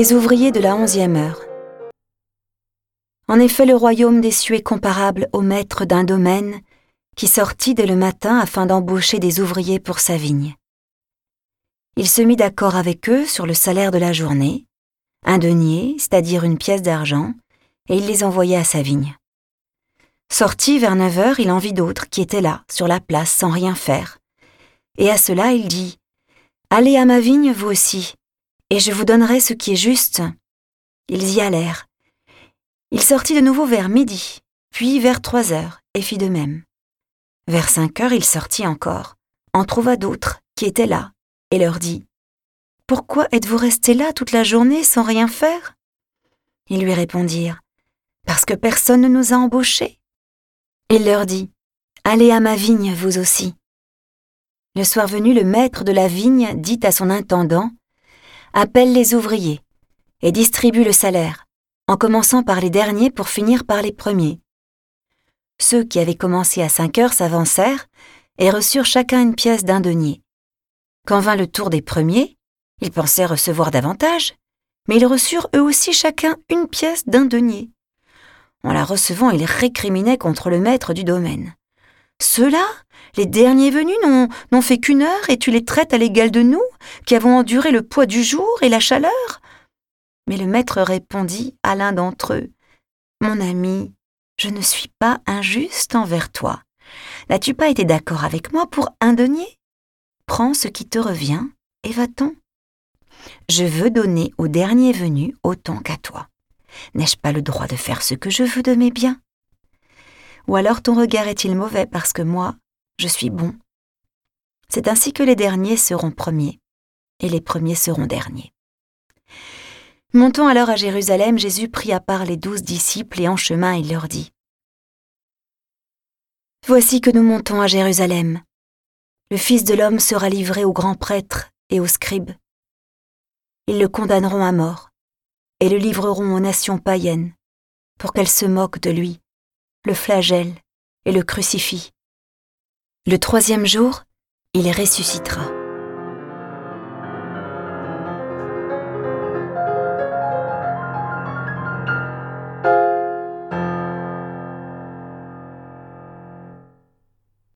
Les ouvriers de la onzième heure. En effet, le royaume des cieux est comparable au maître d'un domaine qui sortit dès le matin afin d'embaucher des ouvriers pour sa vigne. Il se mit d'accord avec eux sur le salaire de la journée, un denier, c'est-à-dire une pièce d'argent, et il les envoyait à sa vigne. Sorti vers neuf heures, il en vit d'autres qui étaient là, sur la place, sans rien faire. Et à cela, il dit Allez à ma vigne, vous aussi, et je vous donnerai ce qui est juste. Ils y allèrent. Il sortit de nouveau vers midi, puis vers trois heures, et fit de même. Vers cinq heures, il sortit encore, en trouva d'autres qui étaient là, et leur dit Pourquoi êtes-vous restés là toute la journée sans rien faire? Ils lui répondirent Parce que personne ne nous a embauchés. Il leur dit Allez à ma vigne, vous aussi. Le soir venu, le maître de la vigne dit à son intendant appelle les ouvriers et distribue le salaire, en commençant par les derniers pour finir par les premiers. Ceux qui avaient commencé à cinq heures s'avancèrent et reçurent chacun une pièce d'un denier. Quand vint le tour des premiers, ils pensaient recevoir davantage, mais ils reçurent eux aussi chacun une pièce d'un denier. En la recevant, ils récriminaient contre le maître du domaine. Ceux-là, les derniers venus, n'ont fait qu'une heure et tu les traites à l'égal de nous, qui avons enduré le poids du jour et la chaleur? Mais le maître répondit à l'un d'entre eux Mon ami, je ne suis pas injuste envers toi. N'as-tu pas été d'accord avec moi pour un denier? Prends ce qui te revient et va-t'en. Je veux donner au dernier venu autant qu'à toi. N'ai-je pas le droit de faire ce que je veux de mes biens? Ou alors ton regard est-il mauvais parce que moi, je suis bon? C'est ainsi que les derniers seront premiers, et les premiers seront derniers. Montons alors à Jérusalem, Jésus prit à part les douze disciples et en chemin il leur dit Voici que nous montons à Jérusalem. Le Fils de l'homme sera livré aux grands prêtres et aux scribes. Ils le condamneront à mort et le livreront aux nations païennes pour qu'elles se moquent de lui le flagelle et le crucifie. Le troisième jour, il ressuscitera.